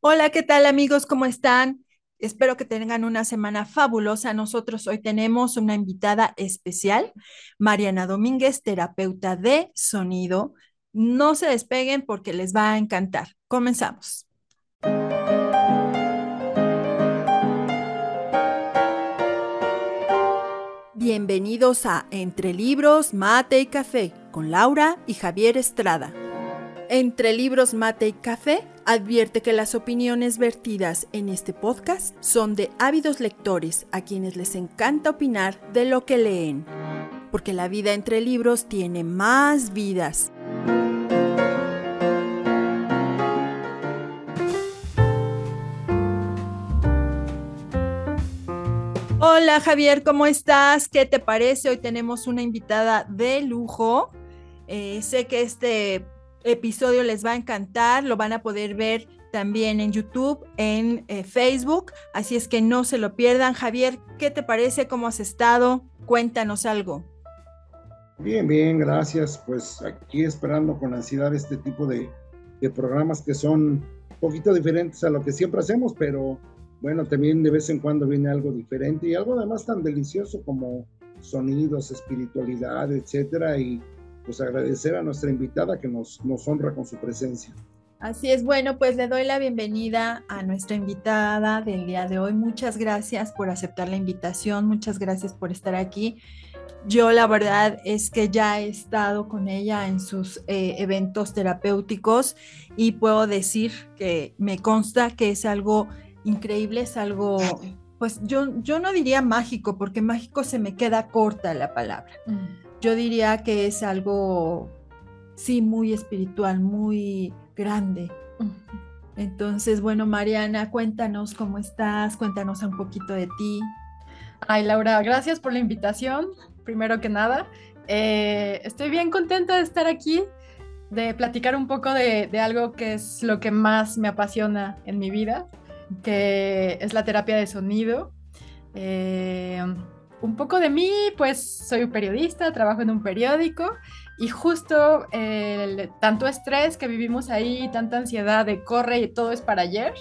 Hola, ¿qué tal amigos? ¿Cómo están? Espero que tengan una semana fabulosa. Nosotros hoy tenemos una invitada especial, Mariana Domínguez, terapeuta de sonido. No se despeguen porque les va a encantar. Comenzamos. Bienvenidos a Entre Libros, Mate y Café con Laura y Javier Estrada. Entre Libros, Mate y Café advierte que las opiniones vertidas en este podcast son de ávidos lectores a quienes les encanta opinar de lo que leen, porque la vida entre libros tiene más vidas. Hola Javier, ¿cómo estás? ¿Qué te parece? Hoy tenemos una invitada de lujo. Eh, sé que este episodio les va a encantar, lo van a poder ver también en YouTube, en eh, Facebook, así es que no se lo pierdan. Javier, ¿qué te parece? ¿Cómo has estado? Cuéntanos algo. Bien, bien, gracias. Pues aquí esperando con ansiedad este tipo de, de programas que son un poquito diferentes a lo que siempre hacemos, pero bueno, también de vez en cuando viene algo diferente y algo además tan delicioso como sonidos, espiritualidad, etcétera, y pues agradecer a nuestra invitada que nos, nos honra con su presencia. Así es, bueno, pues le doy la bienvenida a nuestra invitada del día de hoy. Muchas gracias por aceptar la invitación, muchas gracias por estar aquí. Yo la verdad es que ya he estado con ella en sus eh, eventos terapéuticos y puedo decir que me consta que es algo increíble, es algo, pues yo, yo no diría mágico, porque mágico se me queda corta la palabra. Mm yo diría que es algo, sí, muy espiritual, muy grande. Entonces, bueno, Mariana, cuéntanos cómo estás, cuéntanos un poquito de ti. Ay, Laura, gracias por la invitación, primero que nada. Eh, estoy bien contenta de estar aquí, de platicar un poco de, algo que es lo que más me apasiona en mi vida, que es la terapia de sonido. Eh, un poco de mí, pues soy periodista, trabajo en un periódico y justo el tanto estrés que vivimos ahí, tanta ansiedad de corre y todo es para ayer,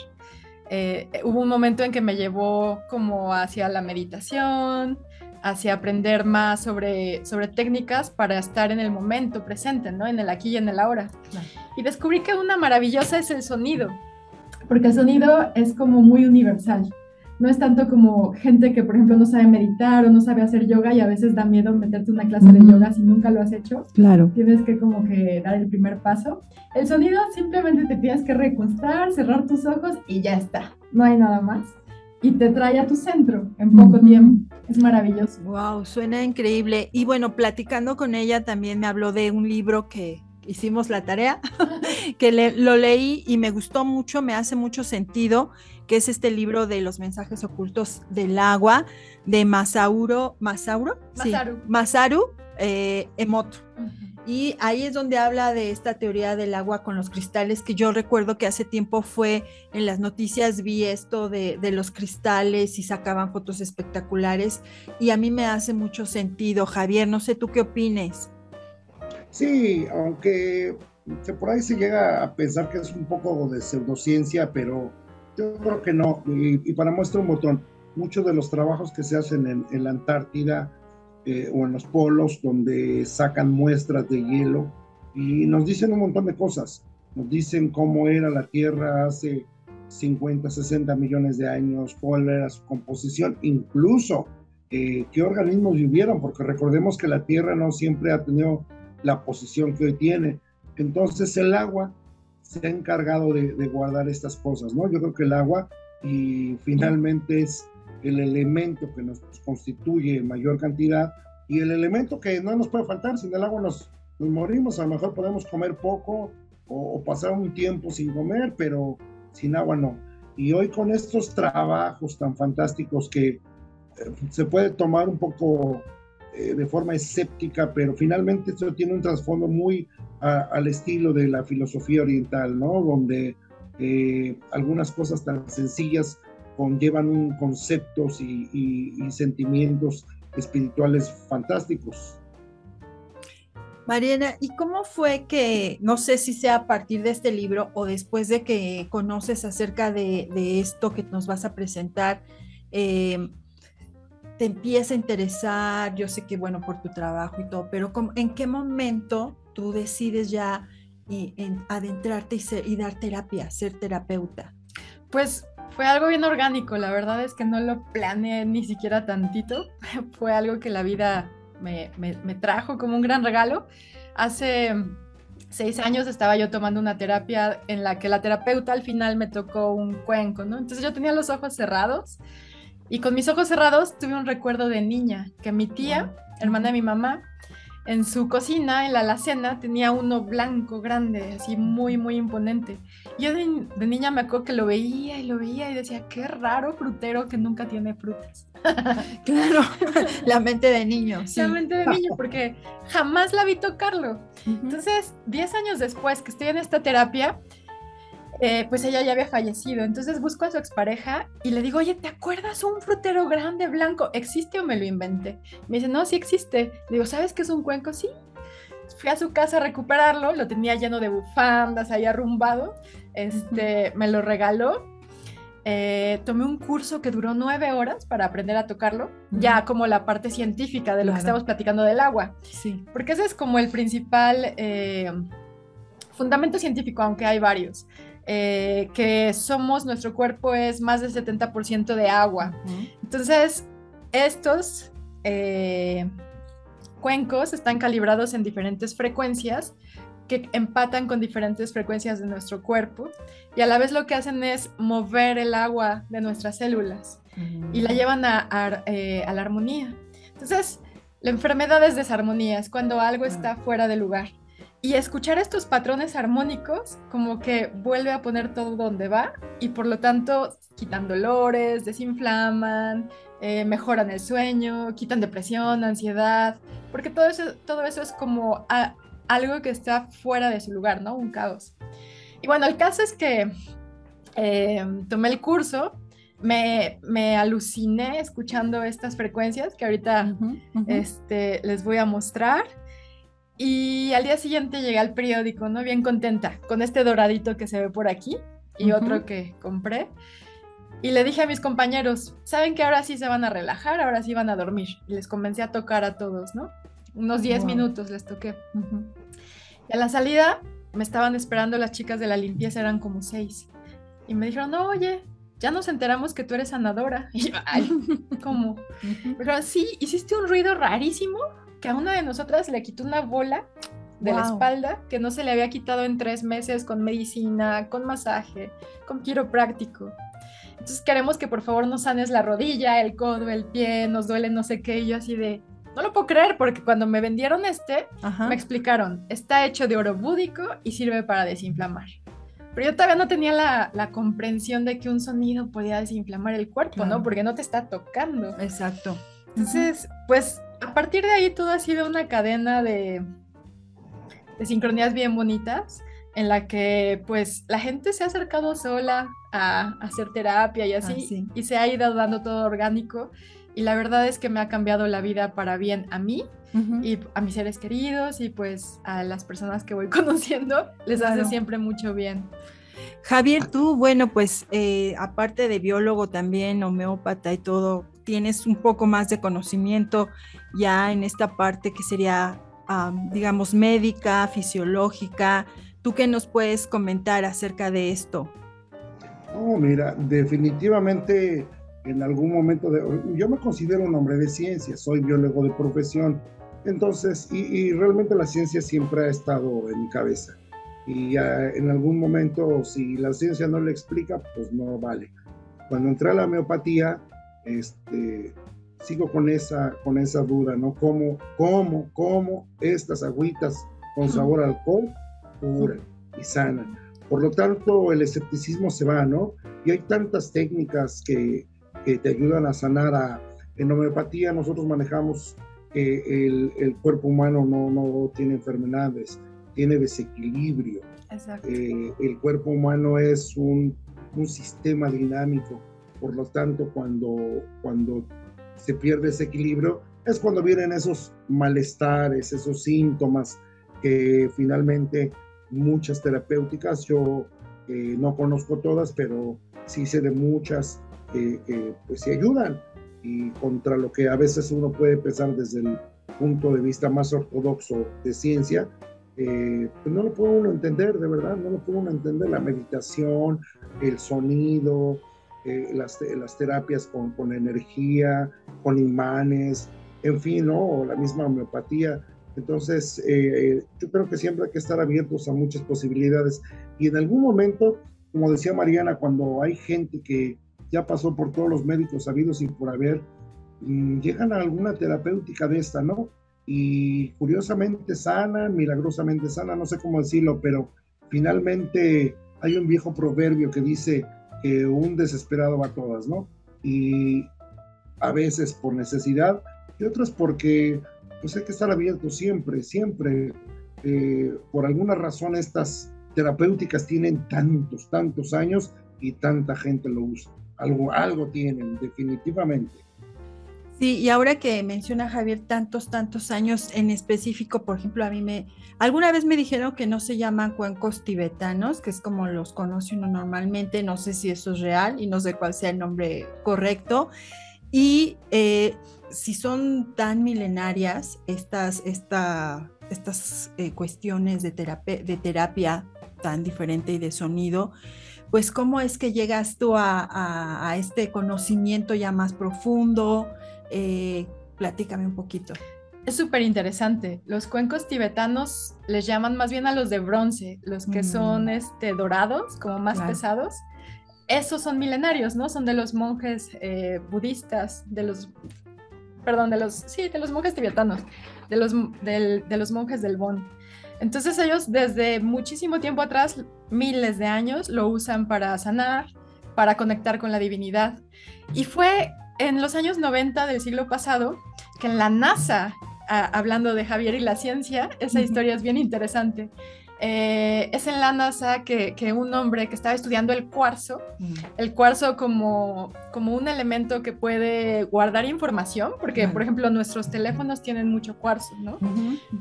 eh, hubo un momento en que me llevó como hacia la meditación, hacia aprender más sobre, sobre técnicas para estar en el momento presente, ¿no? En el aquí y en el ahora. Y descubrí que una maravillosa es el sonido, porque el sonido es como muy universal no es tanto como gente que, por ejemplo, no sabe meditar o no sabe hacer yoga y a veces da miedo meterte una clase de yoga si nunca lo has hecho. Claro. Tienes que como que dar el primer paso. El sonido simplemente te tienes que recostar, cerrar tus ojos y ya está. No hay nada más. Y te trae a tu centro en poco tiempo. Es maravilloso. Wow, suena increíble. Y bueno, platicando con ella también me habló de un libro que hicimos la tarea, que lo leí y me gustó mucho, me hace mucho sentido, que es este libro de los mensajes ocultos del agua de Masauro, Masauro, Masaru, Masaru eh, Emoto. Y ahí es donde habla de esta teoría del agua con los cristales, que yo recuerdo que hace tiempo fue en las noticias, vi esto de, de los cristales y sacaban fotos espectaculares y a mí me hace mucho sentido, Javier, no sé tú qué opines. Sí, aunque por ahí se llega a pensar que es un poco de pseudociencia, pero yo creo que no. Y, para muestra un botón, muchos de los trabajos que se hacen en, la Antártida eh, o en los polos, donde sacan muestras de hielo y nos dicen un montón de cosas. Nos dicen cómo era la Tierra hace 50, 60 millones de años, cuál era su composición, incluso eh, qué organismos vivieron, porque recordemos que la Tierra no siempre ha tenido la posición que hoy tiene. Entonces el agua se ha encargado de, guardar estas cosas, ¿no? Yo creo que el agua y finalmente es el elemento que nos constituye en mayor cantidad y el elemento que no nos puede faltar, sin el agua nos, nos morimos, a lo mejor podemos comer poco o, o, pasar un tiempo sin comer, pero sin agua no. Y hoy con estos trabajos tan fantásticos que eh, se puede tomar un poco eh, de forma escéptica, pero finalmente esto tiene un trasfondo muy al estilo de la filosofía oriental, ¿no? Donde eh, algunas cosas tan sencillas conllevan un conceptos y, sentimientos espirituales fantásticos. Mariana, ¿y cómo fue que, no sé si sea a partir de este libro o después de que conoces acerca de, esto que nos vas a presentar, eh, te empieza a interesar? Yo sé que, bueno, por tu trabajo y todo, pero ¿en qué momento tú decides ya eh, adentrarte y, y dar terapia, ser terapeuta? Pues fue algo bien orgánico, la verdad es que no lo planeé ni siquiera tantito, fue algo que la vida me, trajo como un gran regalo. Hace seis años estaba yo tomando una terapia en la que la terapeuta al final me tocó un cuenco, ¿no? Entonces yo tenía los ojos cerrados y con mis ojos cerrados tuve un recuerdo de niña, que mi tía, hermana de mi mamá, en su cocina, en la alacena, tenía uno blanco, grande, así muy, muy imponente. Yo de, niña me acuerdo que lo veía y lo veía y decía, qué raro frutero que nunca tiene frutas. claro, la mente de niño. La mente de niño, porque jamás la vi tocarlo. Entonces, 10 años después que estoy en esta terapia, eh, pues ella ya había fallecido. Entonces busco a su expareja y le digo, oye, ¿te acuerdas un frutero grande blanco? ¿Existe o me lo inventé? Me dice, no, sí existe. Le digo, ¿sabes qué es un cuenco? Sí. Fui a su casa a recuperarlo, lo tenía lleno de bufandas, ahí arrumbado. Este, me lo regaló. Eh, tomé un curso que duró nueve horas para aprender a tocarlo, ya como la parte científica de lo que estamos platicando del agua. Sí. Porque ese es como el principal eh, fundamento científico, aunque hay varios. Eh, que somos, nuestro cuerpo es más del 70% de agua. Entonces, estos eh, cuencos están calibrados en diferentes frecuencias que empatan con diferentes frecuencias de nuestro cuerpo y a la vez lo que hacen es mover el agua de nuestras células y la llevan a, eh, a, la armonía. Entonces, la enfermedad es desarmonía, es cuando algo está fuera de lugar. Y escuchar estos patrones armónicos como que vuelve a poner todo donde va y por lo tanto quitan dolores, desinflaman, eh, mejoran el sueño, quitan depresión, ansiedad, porque todo eso, todo eso es como algo que está fuera de su lugar, ¿no? Un caos. Y bueno, el caso es que eh, tomé el curso, me, me, aluciné escuchando estas frecuencias que ahorita Este, les voy a mostrar. Y al día siguiente llegué al periódico, ¿no? Bien contenta, con este doradito que se ve por aquí y otro que compré. Y le dije a mis compañeros, ¿saben que ahora sí se van a relajar? Ahora sí van a dormir. Y les comencé a tocar a todos, ¿no? Unos 10 minutos les toqué. Y a la salida me estaban esperando las chicas de la limpieza, eran como seis. Y me dijeron, no, oye, ya nos enteramos que tú eres sanadora. Y yo, ay, ¿cómo? Me dijeron, sí, hiciste un ruido rarísimo que a una de nosotras le quitó una bola de la espalda que no se le había quitado en tres meses con medicina, con masaje, con quiropráctico. Entonces queremos que por favor nos sanes la rodilla, el codo, el pie, nos duele no sé qué. Y yo así de, no lo puedo creer porque cuando me vendieron este, me explicaron, está hecho de oro búdico y sirve para desinflamar. Pero yo todavía no tenía la, comprensión de que un sonido podía desinflamar el cuerpo, ¿no? Porque no te está tocando. Exacto. Entonces, pues a partir de ahí todo ha sido una cadena de, de sincronías bien bonitas en la que pues la gente se ha acercado sola a, hacer terapia y así, y se ha ido dando todo orgánico y la verdad es que me ha cambiado la vida para bien a mí y a mis seres queridos y pues a las personas que voy conociendo les hace siempre mucho bien. Javier, tú, bueno, pues eh, aparte de biólogo también, homeópata y todo, tienes un poco más de conocimiento ya en esta parte que sería, digamos, médica, fisiológica. ¿Tú qué nos puedes comentar acerca de esto? Oh, mira, definitivamente en algún momento, de, yo me considero un hombre de ciencia, soy biólogo de profesión, entonces, y, realmente la ciencia siempre ha estado en mi cabeza. Y en algún momento, si la ciencia no le explica, pues no vale. Cuando entré a la homeopatía, este, sigo con esa, con esa duda, ¿no? ¿Cómo, cómo, cómo estas agüitas con sabor a alcohol curan y sanan? Por lo tanto, el escepticismo se va, ¿no? Y hay tantas técnicas que, que te ayudan a sanar. A, en homeopatía nosotros manejamos que el, el, cuerpo humano no, no tiene enfermedades, tiene desequilibrio. Eh, el cuerpo humano es un, un sistema dinámico, por lo tanto, cuando, cuando se pierde ese equilibrio, es cuando vienen esos malestares, esos síntomas que finalmente muchas terapéuticas, yo eh, no conozco todas, pero sí sé de muchas que pues sí ayudan. Y contra lo que a veces uno puede pensar desde el punto de vista más ortodoxo de ciencia, eh, pues no lo puede uno entender, de verdad, no lo puede uno entender, la meditación, el sonido, eh, las, las, terapias con, con, energía, con imanes, en fin, ¿no? la misma homeopatía. Entonces, eh, yo creo que siempre hay que estar abiertos a muchas posibilidades. Y en algún momento, como decía Mariana, cuando hay gente que ya pasó por todos los médicos sabidos y por haber, mm, llegan a alguna terapéutica de esta, ¿no? Y curiosamente sana, milagrosamente sana, no sé cómo decirlo, pero finalmente hay un viejo proverbio que dice que un desesperado va a todas, ¿no? Y a veces por necesidad y otras porque pues hay que estar abierto siempre, siempre. Eh, por alguna razón estas terapéuticas tienen tantos, tantos años y tanta gente lo usa. Algo, algo tienen, definitivamente. Sí, y ahora que menciona Javier tantos, tantos años en específico, por ejemplo, a mí me, alguna vez me dijeron que no se llaman cuencos tibetanos, que es como los conoce uno normalmente, no sé si eso es real y no sé cuál sea el nombre correcto. Y eh, si son tan milenarias estas, esta, estas eh, cuestiones de terapia, de terapia tan diferente y de sonido, pues cómo es que llegas tú a, este conocimiento ya más profundo. Eh, platícame un poquito. Es súper interesante. Los cuencos tibetanos les llaman más bien a los de bronce, los que son mm. este, dorados, como más pesados. Esos son milenarios, ¿no? Son de los monjes eh, budistas, de los, perdón, de los, sí, de los monjes tibetanos, de los, de los monjes del Bon. Entonces ellos desde muchísimo tiempo atrás, miles de años, lo usan para sanar, para conectar con la divinidad. Y fue en los años 90 del siglo pasado que en la NASA, hablando de Javier y la ciencia, esa historia es bien interesante. Eh, es en la NASA que, un hombre que estaba estudiando el cuarzo, mm. el cuarzo como, como un elemento que puede guardar información, porque por ejemplo nuestros teléfonos tienen mucho cuarzo, ¿no?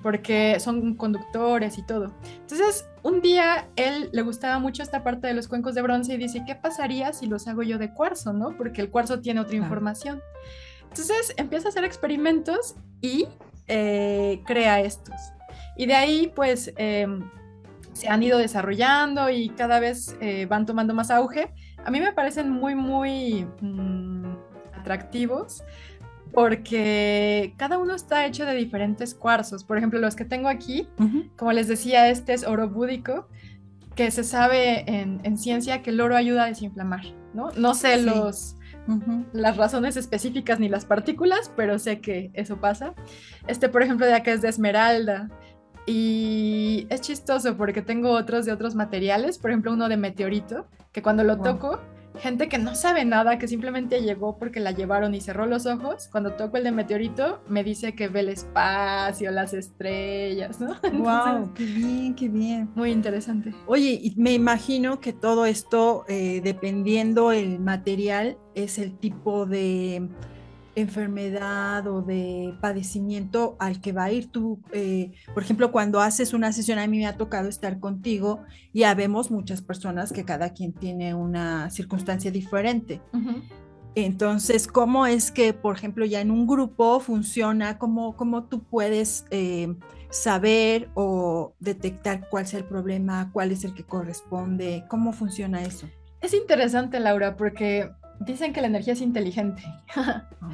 Porque son conductores y todo. Entonces, un día él le gustaba mucho esta parte de los cuencos de bronce y dice, ¿qué pasaría si los hago yo de cuarzo, ¿no? Porque el cuarzo tiene otra información. Entonces empieza a hacer experimentos y eh, crea estos. Y de ahí, pues, em, se han ido desarrollando y cada vez eh, van tomando más auge. A mí me parecen muy, muy mm, atractivos porque cada uno está hecho de diferentes cuarzos. Por ejemplo, los que tengo aquí, como les decía, este es oro búdico, que se sabe en, ciencia que el oro ayuda a desinflamar, ¿no? No sé los, las razones específicas ni las partículas, pero sé que eso pasa. Este, por ejemplo, de acá es de esmeralda. Y es chistoso porque tengo otros de otros materiales, por ejemplo uno de meteorito, que cuando lo toco, gente que no sabe nada, que simplemente llegó porque la llevaron y cerró los ojos, cuando toco el de meteorito me dice que ve el espacio, las estrellas, ¿no? ¡Wow! ¡Qué bien, qué bien! Muy interesante. Oye, y me imagino que todo esto, eh, dependiendo el material, es el tipo de enfermedad o de padecimiento al que va a ir tú. Eh, por ejemplo, cuando haces una sesión, a mí me ha tocado estar contigo y ya vemos muchas personas que cada quien tiene una circunstancia diferente. Entonces, ¿cómo es que, por ejemplo, ya en un grupo funciona? ¿Cómo, cómo tú puedes eh, saber o detectar cuál es el problema, cuál es el que corresponde? ¿Cómo funciona eso? Es interesante, Laura, porque Dicen que la energía es inteligente. Oh,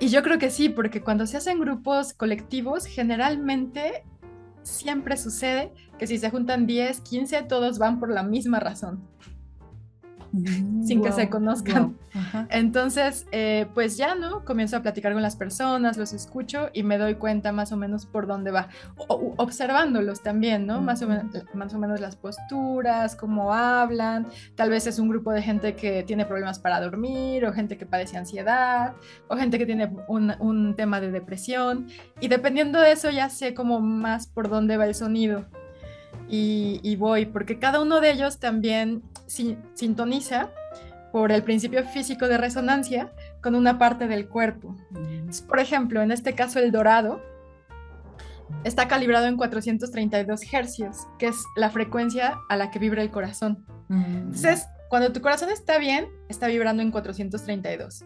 y yo creo que sí, porque cuando se hacen grupos colectivos, generalmente siempre sucede que si se juntan 10, 15, todos van por la misma razón. Mm, sin que se conozcan. Entonces, eh, pues ya, ¿no? Comienzo a platicar con las personas, los escucho y me doy cuenta más o menos por dónde va. observándolos también, ¿no? Más, o menos, más o menos las posturas, cómo hablan. Tal vez es un grupo de gente que tiene problemas para dormir o gente que padece ansiedad o gente que tiene un, un tema de depresión. Y dependiendo de eso ya sé como más por dónde va el sonido y, voy, porque cada uno de ellos también sintoniza por el principio físico de resonancia con una parte del cuerpo. por ejemplo, en este caso el dorado, está calibrado en 432 hercios, que es la frecuencia a la que vibra el corazón. Mm. Entonces, cuando tu corazón está bien, está vibrando en 432.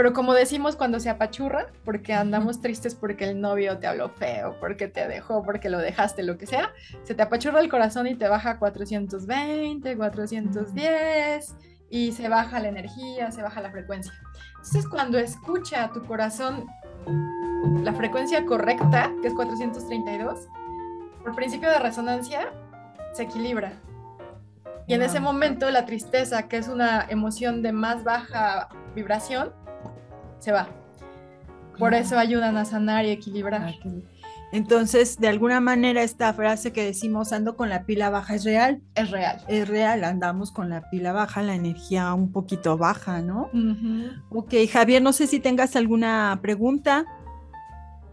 Pero como decimos cuando se apachurra, porque andamos tristes porque el novio te habló feo, porque te dejó, porque lo dejaste, lo que sea, se te apachurra el corazón y te baja a 420, 410 y se baja la energía, se baja la frecuencia. Entonces cuando escucha tu corazón la frecuencia correcta, que es 432, por principio de resonancia, se equilibra. Y en ese momento la tristeza, que es una emoción de más baja vibración, se va. Por eso ayudan a sanar y equilibrar. Entonces, de alguna manera, esta frase que decimos ando con la pila baja es real. Es real. Es real, andamos con la pila baja, la energía un poquito baja, ¿no? Ok, Javier, no sé si tengas alguna pregunta.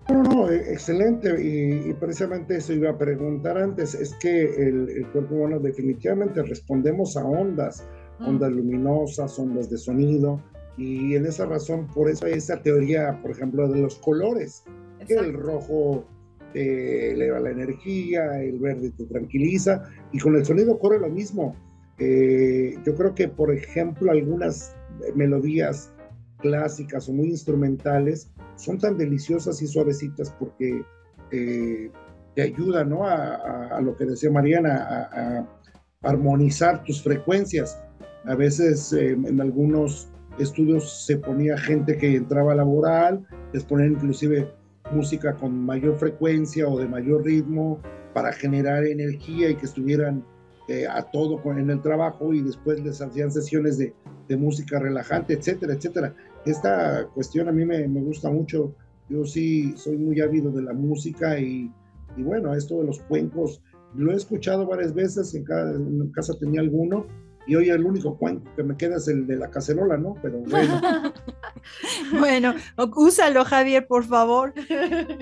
No, no, e, excelente. Y, precisamente eso iba a preguntar antes. Es que el, cuerpo humano definitivamente respondemos a ondas, mm. ondas luminosas, ondas de sonido. Y en esa razón, por eso esa teoría, por ejemplo, de los colores, que el rojo te eleva la energía, el verde te tranquiliza, y con el sonido ocurre lo mismo. Eh, yo creo que, por ejemplo, algunas melodías clásicas o muy instrumentales son tan deliciosas y suavecitas porque eh, te ayudan ¿no? a, lo que decía Mariana, a, armonizar tus frecuencias. A veces eh, en algunos estudios se ponía gente que entraba a laboral, les ponían inclusive música con mayor frecuencia o de mayor ritmo para generar energía y que estuvieran eh, a todo en el trabajo y después les hacían sesiones de, música relajante, etcétera, etcétera. Esta cuestión a mí me, gusta mucho. Yo sí soy muy ávido de la música y, bueno, esto de los cuencos, lo he escuchado varias veces, en casa tenía alguno y hoy el único cuento que me queda es el de la cacerola, ¿no? Pero bueno. bueno, úsalo, Javier, por favor.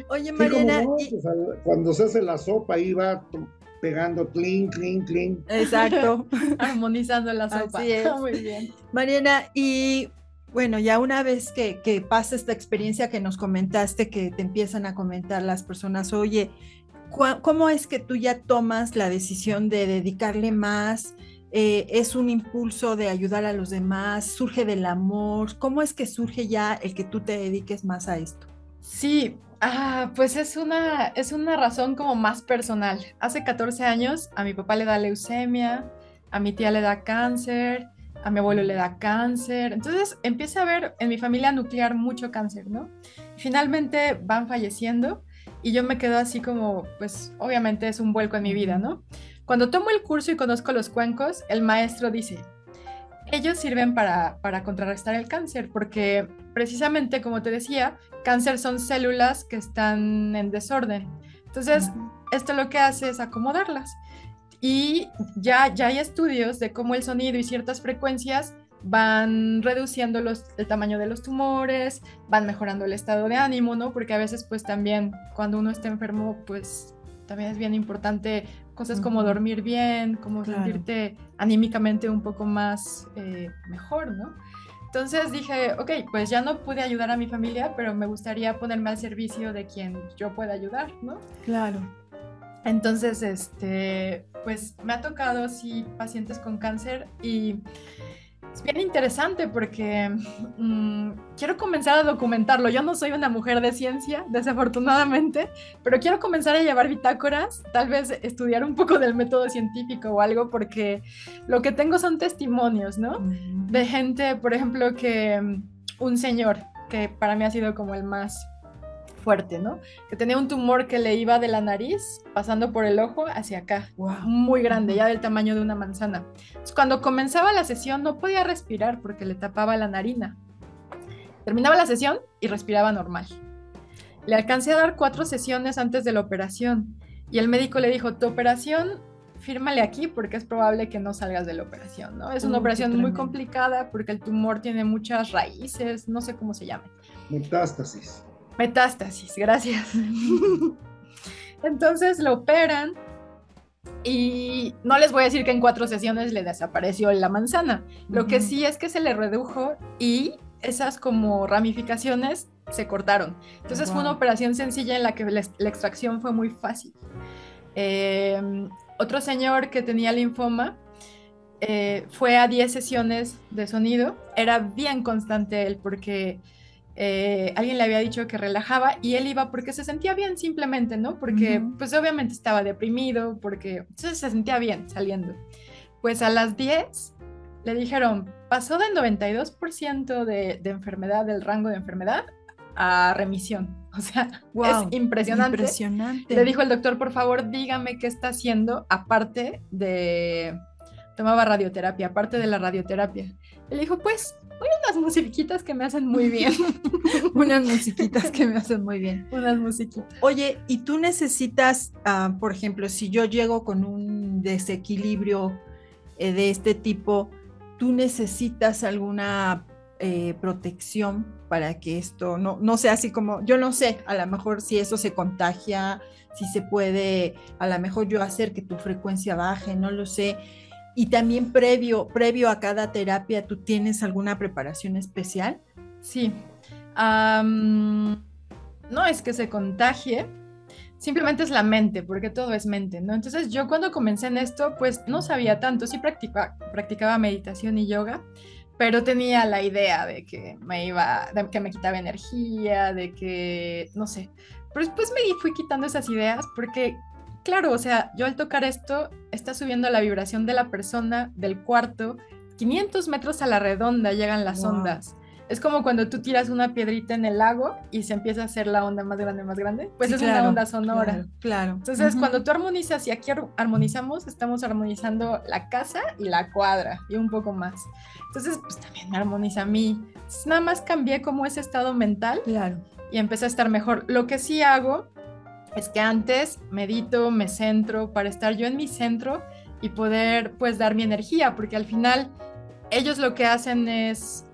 Oye, Mariana. cuando se hace la sopa, ahí va pegando clean, clean, clean. Exacto. Armonizando la sopa. Así es. Muy bien. Mariana, y bueno, ya una vez que, que pasa esta experiencia que nos comentaste, que te empiezan a comentar las personas, oye, ¿cómo es que tú ya tomas la decisión de dedicarle más? Eh, es un impulso de ayudar a los demás, surge del amor. ¿Cómo es que surge ya el que tú te dediques más a esto? Sí, ah, pues es una, es una razón como más personal. Hace 14 años a mi papá le da leucemia, a mi tía le da cáncer, a mi abuelo le da cáncer. Entonces empieza a haber en mi familia nuclear mucho cáncer, ¿no? Finalmente van falleciendo y yo me quedo así como, pues obviamente es un vuelco en mi vida, ¿no? Cuando tomo el curso y conozco los cuencos, el maestro dice, ellos sirven para, contrarrestar el cáncer, porque precisamente, como te decía, cáncer son células que están en desorden. Entonces, esto lo que hace es acomodarlas. Y ya, ya hay estudios de cómo el sonido y ciertas frecuencias van reduciendo los, el tamaño de los tumores, van mejorando el estado de ánimo, ¿no? Porque a veces pues también cuando uno está enfermo pues también es bien importante cosas como dormir bien, como sentirte anímicamente un poco más eh, mejor, ¿no? Entonces dije, ok, pues ya no pude ayudar a mi familia, pero me gustaría ponerme al servicio de quien yo pueda ayudar, ¿no? Claro. Entonces, este, pues me ha tocado, sí, pacientes con cáncer y es bien interesante porque mm, quiero comenzar a documentarlo. Yo no soy una mujer de ciencia, desafortunadamente, pero quiero comenzar a llevar bitácoras, tal vez estudiar un poco del método científico o algo, porque lo que tengo son testimonios, ¿no? De gente, por ejemplo, que mm, un señor, que para mí ha sido como el más fuerte, ¿no? Que tenía un tumor que le iba de la nariz, pasando por el ojo hacia acá, muy grande, ya del tamaño de una manzana. cuando comenzaba la sesión no podía respirar porque le tapaba la narina. Terminaba la sesión y respiraba normal. Le alcancé a dar cuatro sesiones antes de la operación y el médico le dijo, tu operación, fírmale aquí porque es probable que no salgas de la operación, ¿no? Es una operación muy complicada porque el tumor tiene muchas raíces, no sé cómo se llame. Metástasis. Metástasis, gracias. Entonces lo operan y no les voy a decir que en cuatro sesiones le desapareció la manzana. Lo que sí es que se le redujo y esas como ramificaciones se cortaron. Entonces fue una operación sencilla en la que la, extracción fue muy fácil. Em, otro señor que tenía linfoma eh, fue a 10 sesiones de sonido. Era bien constante él porque eh, alguien le había dicho que relajaba y él iba porque se sentía bien simplemente, ¿no? Porque pues obviamente estaba deprimido, porque se sentía bien saliendo. Pues a las 10 le dijeron, pasó del 92% de, de enfermedad, del rango de enfermedad, a remisión. O sea, es impresionante. impresionante. Le dijo el doctor, por favor, dígame qué está haciendo aparte de... Tomaba radioterapia, aparte de la radioterapia. Le dijo, pues, unas musiquitas que me hacen muy bien. unas musiquitas que me hacen muy bien. Unas musiquitas. Oye, ¿y tú necesitas, ah, por ejemplo, si yo llego con un desequilibrio eh, de este tipo, tú necesitas alguna eh, protección para que esto no, no sea así como, yo no sé, a lo mejor si eso se contagia, si se puede, a lo mejor yo hacer que tu frecuencia baje, no lo sé. Y también previo, previo a cada terapia, ¿tú tienes alguna preparación especial? Sí. no es que se contagie, simplemente es la mente, porque todo es mente, ¿no? Entonces yo cuando comencé en esto, pues no sabía tanto, sí practicaba, practicaba meditación y yoga, pero tenía la idea de que me iba, de que me quitaba energía, de que, no sé, pero después me fui quitando esas ideas porque, claro, o sea, yo al tocar esto, está subiendo la vibración de la persona, del cuarto, 500 metros a la redonda llegan las ondas. Es como cuando tú tiras una piedrita en el lago y se empieza a hacer la onda más grande, más grande. Pues es una onda sonora. Claro. Entonces, cuando tú armonizas y aquí armonizamos, estamos armonizando la casa y la cuadra y un poco más. Entonces, pues también me armoniza a mí. nada más cambié como ese estado mental. Claro. Y empecé a estar mejor. Lo que sí hago es que antes medito, me centro para estar yo en mi centro y poder pues dar mi energía, porque al final ellos lo que hacen es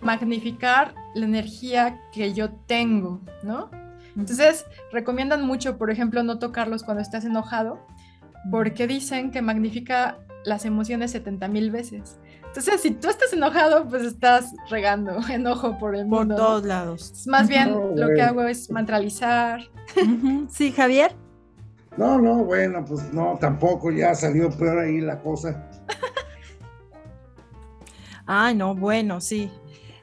magnificar la energía que yo tengo, ¿no? Entonces, recomiendan mucho, por ejemplo, no tocarlos cuando estás enojado, porque dicen que magnifica las emociones 70 mil veces. Entonces, si tú estás enojado, pues estás regando enojo por el mundo. Por todos lados. Más bien, lo que hago es mantralizar. Sí, Javier. No, no, bueno, pues no, tampoco, ya salió peor ahí la cosa. Ah, no, bueno, sí.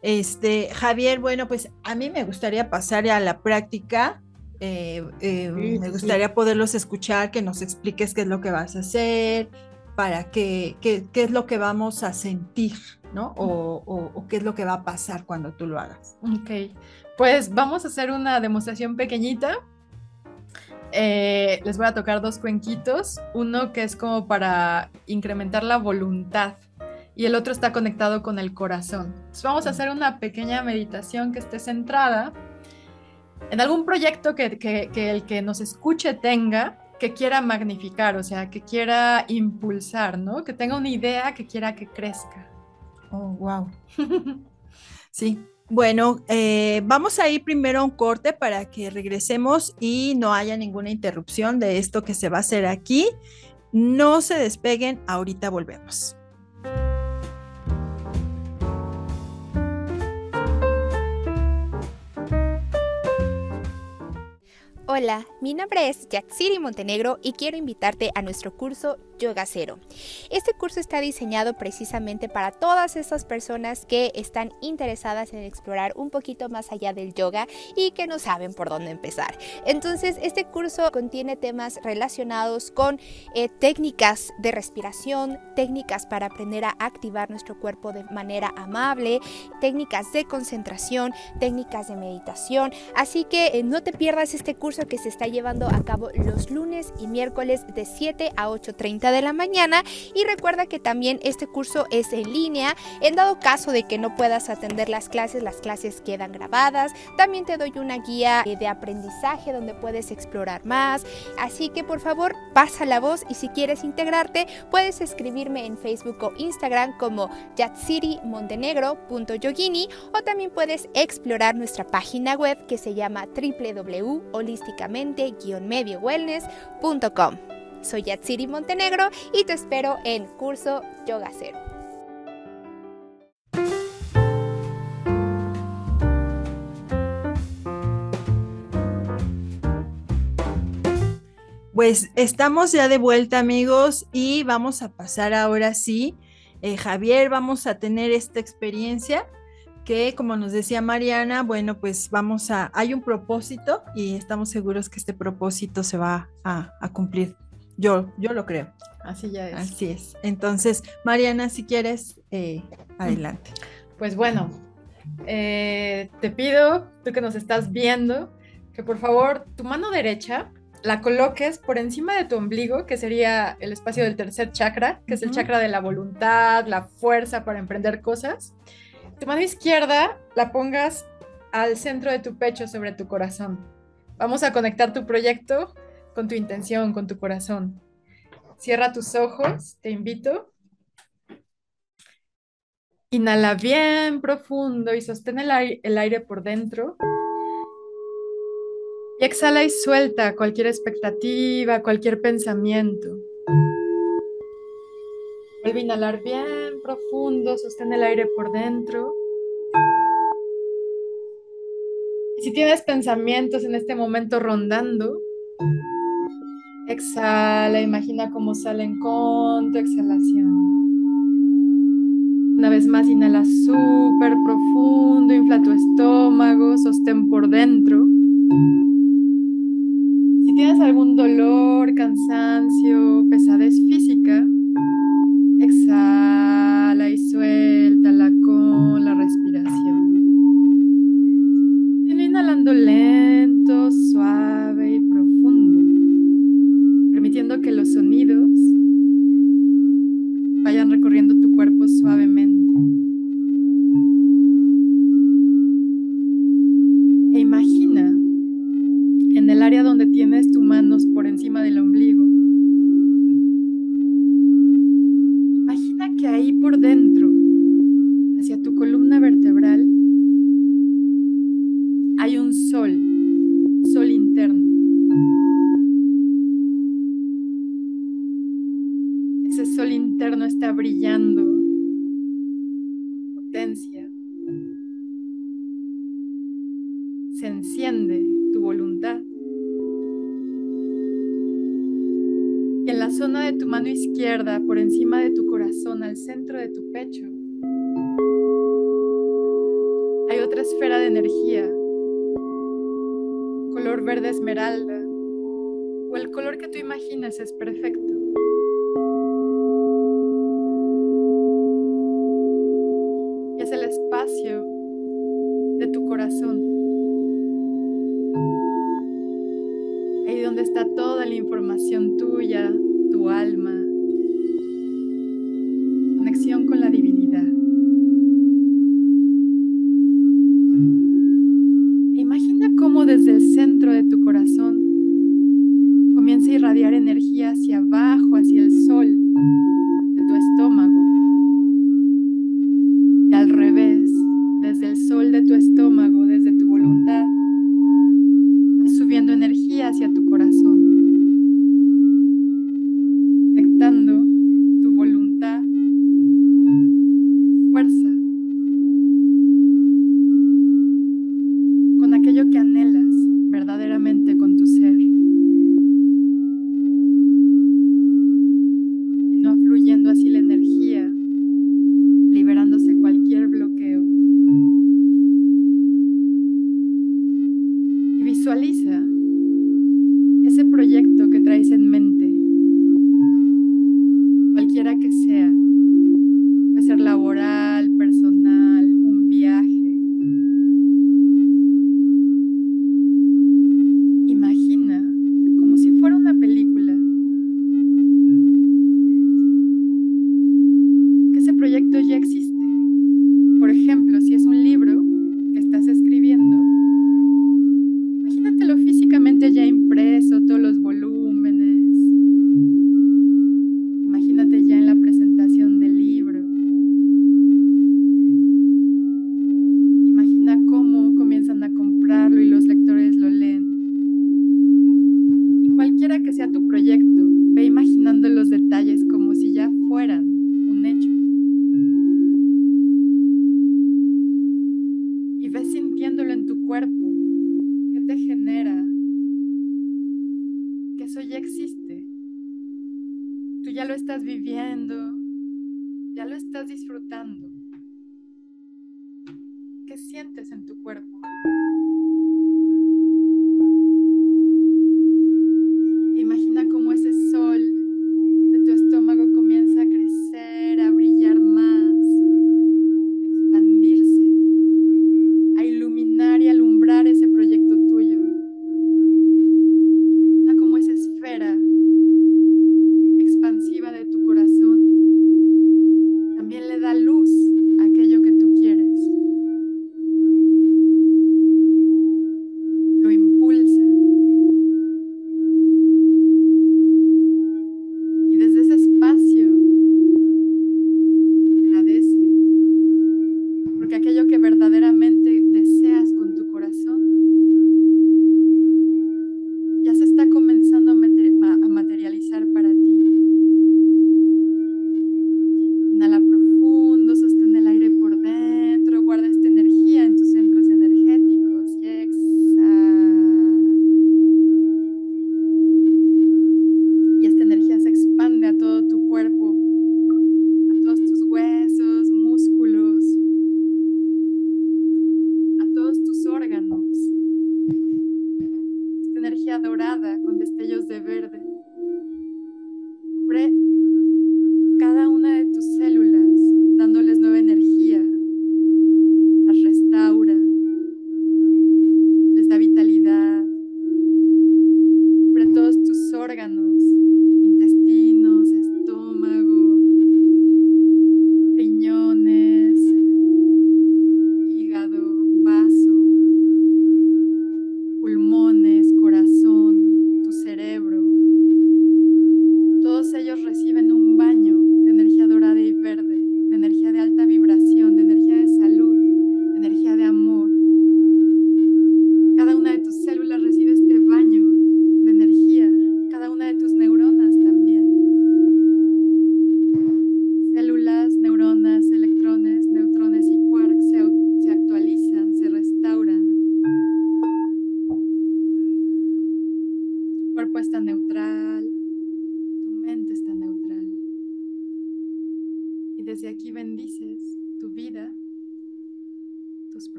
Este, Javier, bueno, pues a mí me gustaría pasar a la práctica. Eh, eh, me gustaría poderlos escuchar, que nos expliques qué es lo que vas a hacer, para qué, qué, es lo que vamos a sentir, ¿no? O, qué es lo que va a pasar cuando tú lo hagas. Ok, pues vamos a hacer una demostración pequeñita. Eh, les voy a tocar dos cuenquitos, uno que es como para incrementar la voluntad y el otro está conectado con el corazón. Entonces vamos a hacer una pequeña meditación que esté centrada en algún proyecto que, que, el que nos escuche tenga, que quiera magnificar, o sea, que quiera impulsar, ¿no? Que tenga una idea que quiera que crezca. Oh, wow. sí. Bueno, eh, vamos a ir primero a un corte para que regresemos y no haya ninguna interrupción de esto que se va a hacer aquí. No se despeguen, ahorita volvemos. Hola, mi nombre es Yatsiri Montenegro y quiero invitarte a nuestro curso Yoga Cero. Este curso está diseñado precisamente para todas esas personas que están interesadas en explorar un poquito más allá del yoga y que no saben por dónde empezar. Entonces, este curso contiene temas relacionados con eh, técnicas de respiración, técnicas para aprender a activar nuestro cuerpo de manera amable, técnicas de concentración, técnicas de meditación. Así que eh, no te pierdas este curso que se está llevando a cabo los lunes y miércoles de 7 a 8.30 de la mañana y recuerda que también este curso es en línea. En dado caso de que no puedas atender las clases, las clases quedan grabadas. También te doy una guía de aprendizaje donde puedes explorar más. Así que por favor pasa la voz y si quieres integrarte puedes escribirme en Facebook o Instagram como yatsirimontenegro.yogini o también puedes explorar nuestra página web que se llama www.holísticamente-mediowellness.com. Soy Yatsiri Montenegro y te espero en curso Yoga Cero. Pues estamos ya de vuelta amigos y vamos a pasar ahora sí. Eh, Javier, vamos a tener esta experiencia que como nos decía Mariana, bueno, pues vamos a, hay un propósito y estamos seguros que este propósito se va a cumplir yo, yo lo creo. Así ya es. Así es. Entonces, Mariana, si quieres, eh, adelante. Pues bueno, eh, te pido, tú que nos estás viendo, que por favor tu mano derecha la coloques por encima de tu ombligo, que sería el espacio del tercer chakra, que es el chakra de la voluntad, la fuerza para emprender cosas. Tu mano izquierda la pongas al centro de tu pecho sobre tu corazón. Vamos a conectar tu proyecto con tu intención, con tu corazón. Cierra tus ojos, te invito. Inhala bien profundo y sostén el aire, por dentro. Y exhala y suelta cualquier expectativa, cualquier pensamiento. Vuelve a inhalar bien profundo, sostén el aire por dentro. Si tienes pensamientos en este momento rondando, exhala, imagina cómo salen con tu exhalación. Una vez más, inhala súper profundo, infla tu estómago, sostén por dentro tienes algún dolor, cansancio, pesadez centro de tu pecho, hay otra esfera de energía, color verde esmeralda, o el color que tú imagines es perfecto.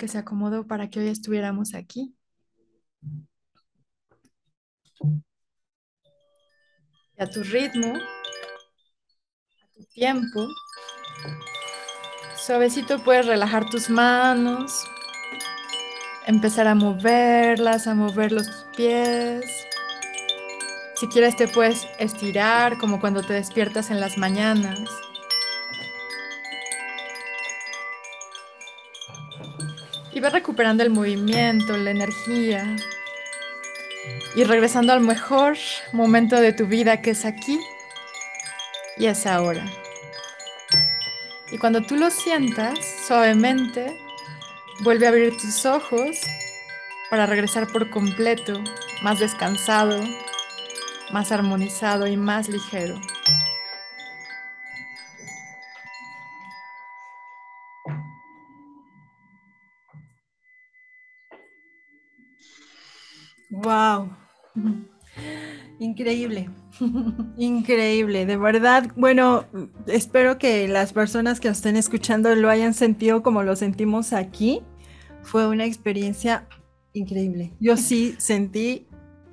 Que se acomodó para que hoy estuviéramos aquí. a tu ritmo, a tu tiempo, suavecito puedes relajar tus manos, empezar a moverlas, a mover los pies. Si quieres te puedes estirar como cuando te despiertas en las mañanas. Vas recuperando el movimiento, la energía y regresando al mejor momento de tu vida que es aquí y es ahora. Y cuando tú lo sientas suavemente, vuelve a abrir tus ojos para regresar por completo, más descansado, más armonizado y más ligero. Wow. Increíble, increíble, de verdad. Bueno, espero que las personas que nos estén escuchando lo hayan sentido como lo sentimos aquí. Fue una experiencia increíble. Yo sí sentí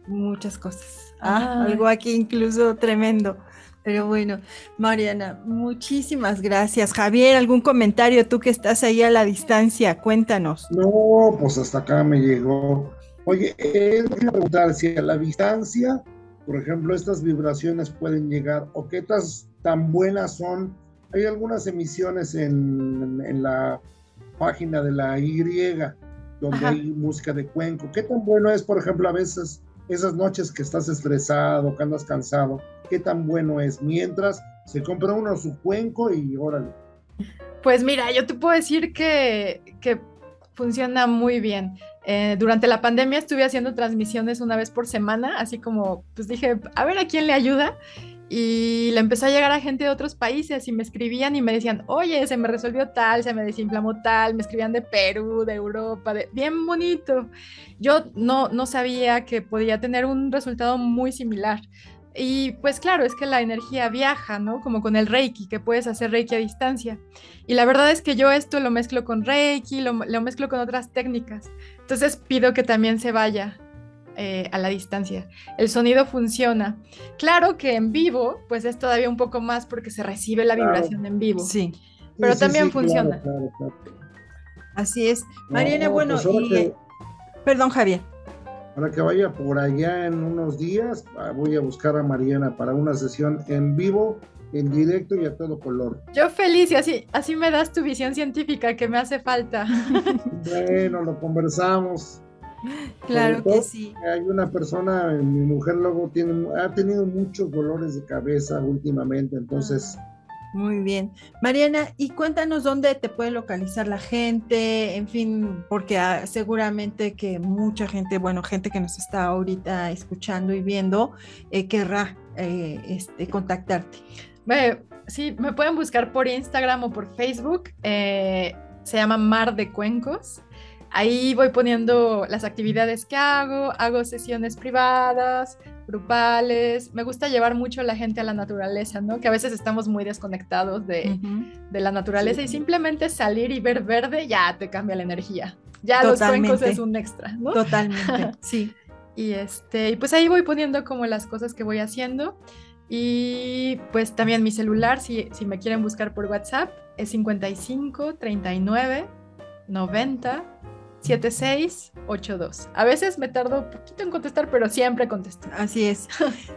muchas cosas. Ah, algo aquí incluso tremendo. Pero bueno, Mariana, muchísimas gracias. Javier, ¿algún comentario tú que estás ahí a la distancia? Cuéntanos. No, pues hasta acá me llegó Oye, eh, quiero preguntar si a la distancia, por ejemplo, estas vibraciones pueden llegar o qué tan buenas son. Hay algunas emisiones en, la página de la Y donde hay música de cuenco. ¿Qué tan bueno es, por ejemplo, a veces esas noches que estás estresado, que andas cansado? ¿Qué tan bueno es? Mientras se compra uno su cuenco y órale. Pues mira, yo te puedo decir que, que funciona muy bien. Eh, durante la pandemia estuve haciendo transmisiones una vez por semana, así como pues dije, a ver a quién le ayuda. y le empezó a llegar a gente de otros países y me escribían y me decían, oye, se me resolvió tal, se me desinflamó tal, me escribían de Perú, de Europa, de... bien bonito. Yo no, no sabía que podía tener un resultado muy similar. Y pues claro, es que la energía viaja, ¿no? Como con el Reiki, que puedes hacer Reiki a distancia. Y la verdad es que yo esto lo mezclo con Reiki, lo, lo mezclo con otras técnicas. Entonces pido que también se vaya eh, a la distancia. El sonido funciona. Claro que en vivo, pues es todavía un poco más porque se recibe la vibración en vivo. Sí. Pero también funciona. Así es. Mariana, bueno, pues y, perdón, Javier. Para que vaya por allá en unos días, ah, voy a buscar a Mariana para una sesión en vivo en directo y a todo color. Yo feliz y así, así me das tu visión científica que me hace falta. Bueno, lo conversamos. Claro que sí. Hay una persona, mi mujer luego tiene, ha tenido muchos dolores de cabeza últimamente, entonces... Muy bien. Mariana, y cuéntanos dónde te puede localizar la gente, en fin, porque ah, seguramente que mucha gente, bueno, gente que nos está ahorita escuchando y viendo, eh, querrá eh, este, contactarte. Sí, me pueden buscar por Instagram o por Facebook. Eh, se llama Mar de Cuencos. Ahí voy poniendo las actividades que hago, hago sesiones privadas, grupales. Me gusta llevar mucho a la gente a la naturaleza, ¿no? Que a veces estamos muy desconectados de, la naturaleza y simplemente salir y ver verde ya te cambia la energía. Ya los cuencos es un extra, ¿no? Totalmente, sí. y este, y pues ahí voy poniendo como las cosas que voy haciendo. Y pues también mi celular, si, si me quieren buscar por WhatsApp, es 55 39 90 7682. A veces me tardo un poquito en contestar, pero siempre contesto. Así es.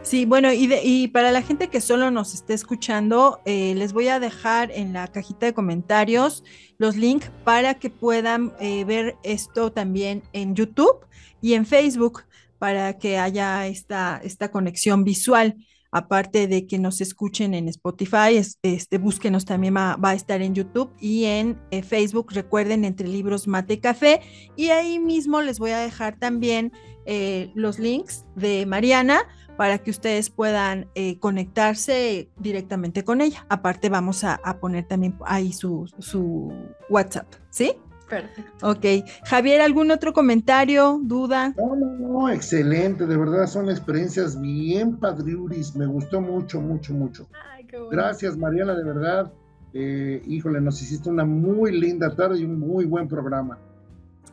Sí, bueno, y, y para la gente que solo nos esté escuchando, eh, les voy a dejar en la cajita de comentarios los links para que puedan eh, ver esto también en YouTube y en Facebook para que haya esta, esta conexión visual aparte de que nos escuchen en Spotify, este, búsquenos también va, a estar en YouTube y en eh, Facebook, recuerden, entre libros Mate Café, y ahí mismo les voy a dejar también eh, los links de Mariana para que ustedes puedan eh, conectarse directamente con ella. Aparte vamos a, poner también ahí su, su WhatsApp, ¿sí? Perfecto. Ok. Javier, ¿algún otro comentario, duda? No, no, no, excelente. De verdad son experiencias bien padriuris. Me gustó mucho, mucho, mucho. Ay, qué bueno. Gracias, Mariana, de verdad. Eh, híjole, nos hiciste una muy linda tarde y un muy buen programa.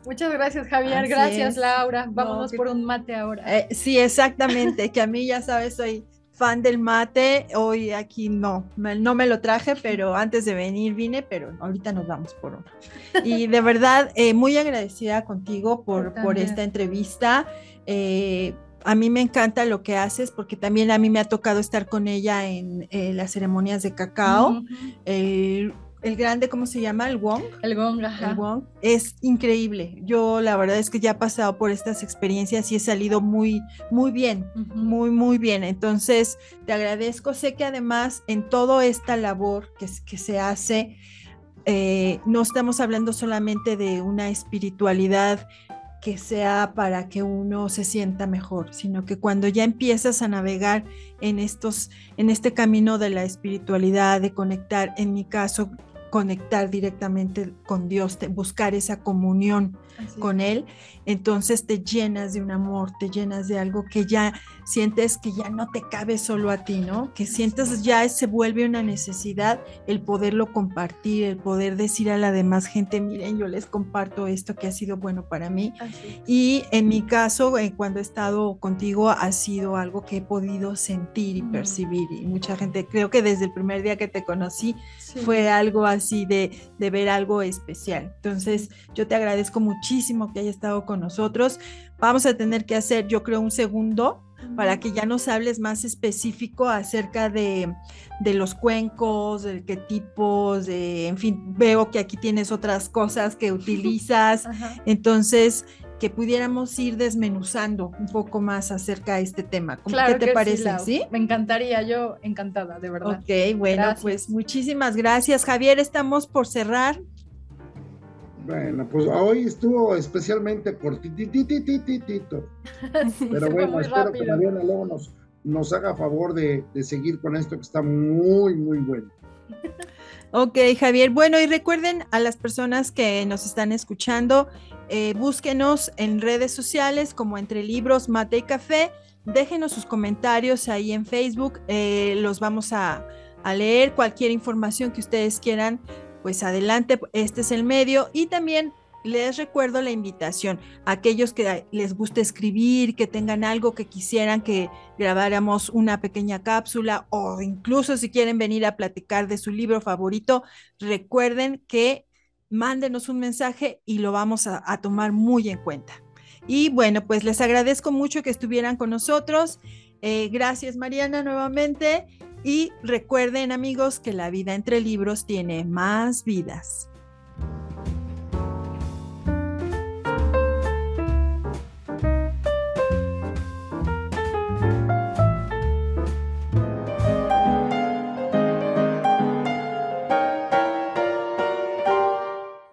Muchas gracias, Javier. gracias, Laura. Vámonos por un mate ahora. Eh, sí, exactamente. que a mí, ya sabes, soy fan del mate. Hoy aquí no, no me lo traje, pero antes de venir vine, pero ahorita nos vamos por uno. Y de verdad, eh, muy agradecida contigo por, por esta entrevista. Eh, a mí me encanta lo que haces porque también a mí me ha tocado estar con ella en eh, las ceremonias de cacao el grande, ¿cómo se llama? El Wong. El Wong, ajá. El Wong. Es increíble. Yo la verdad es que ya he pasado por estas experiencias y he salido muy, muy bien, muy, muy bien. Entonces, te agradezco. Sé que además en toda esta labor que, que se hace, eh, no estamos hablando solamente de una espiritualidad que sea para que uno se sienta mejor, sino que cuando ya empiezas a navegar en estos en este camino de la espiritualidad, de conectar, en mi caso conectar directamente con Dios, buscar esa comunión con Él, entonces te llenas de un amor, te llenas de algo que ya sientes que ya no te cabe solo a ti, ¿no? Que sientes ya se vuelve una necesidad el poderlo compartir, el poder decir a la demás gente, miren, yo les comparto esto que ha sido bueno para mí. Y en mi caso, eh, cuando he estado contigo, ha sido algo que he podido sentir y percibir. Y mucha gente, creo que desde el primer día que te conocí, fue algo así de, de ver algo especial. Entonces, yo te agradezco muchísimo que hayas estado con nosotros. Vamos a tener que hacer, yo creo, un segundo para que ya nos hables más específico acerca de, los cuencos, de qué tipos, de, en fin, veo que aquí tienes otras cosas que utilizas. Entonces, que pudiéramos ir desmenuzando un poco más acerca de este tema. ¿Qué te parece? Sí, Me encantaría, yo encantada, de verdad. Ok, bueno, pues muchísimas gracias. Javier, estamos por cerrar. Bueno, pues hoy estuvo especialmente cortititititito. Pero bueno, espero que Mariana luego nos nos haga favor de, de seguir con esto que está muy, muy bueno. Ok, Javier. Bueno, y recuerden a las personas que nos están escuchando, eh, búsquenos en redes sociales como Entre Libros, Mate y Café. Déjenos sus comentarios ahí en Facebook. eh, los vamos a, a leer. Cualquier información que ustedes quieran, pues adelante. Este es el medio. Y también les recuerdo la invitación a aquellos que les guste escribir, que tengan algo que quisieran que grabáramos una pequeña cápsula o incluso si quieren venir a platicar de su libro favorito, recuerden que mándenos un mensaje y lo vamos a, a tomar muy en cuenta. Y bueno, pues les agradezco mucho que estuvieran con nosotros. Eh, gracias Mariana nuevamente. Y recuerden amigos que la vida entre libros tiene más vidas.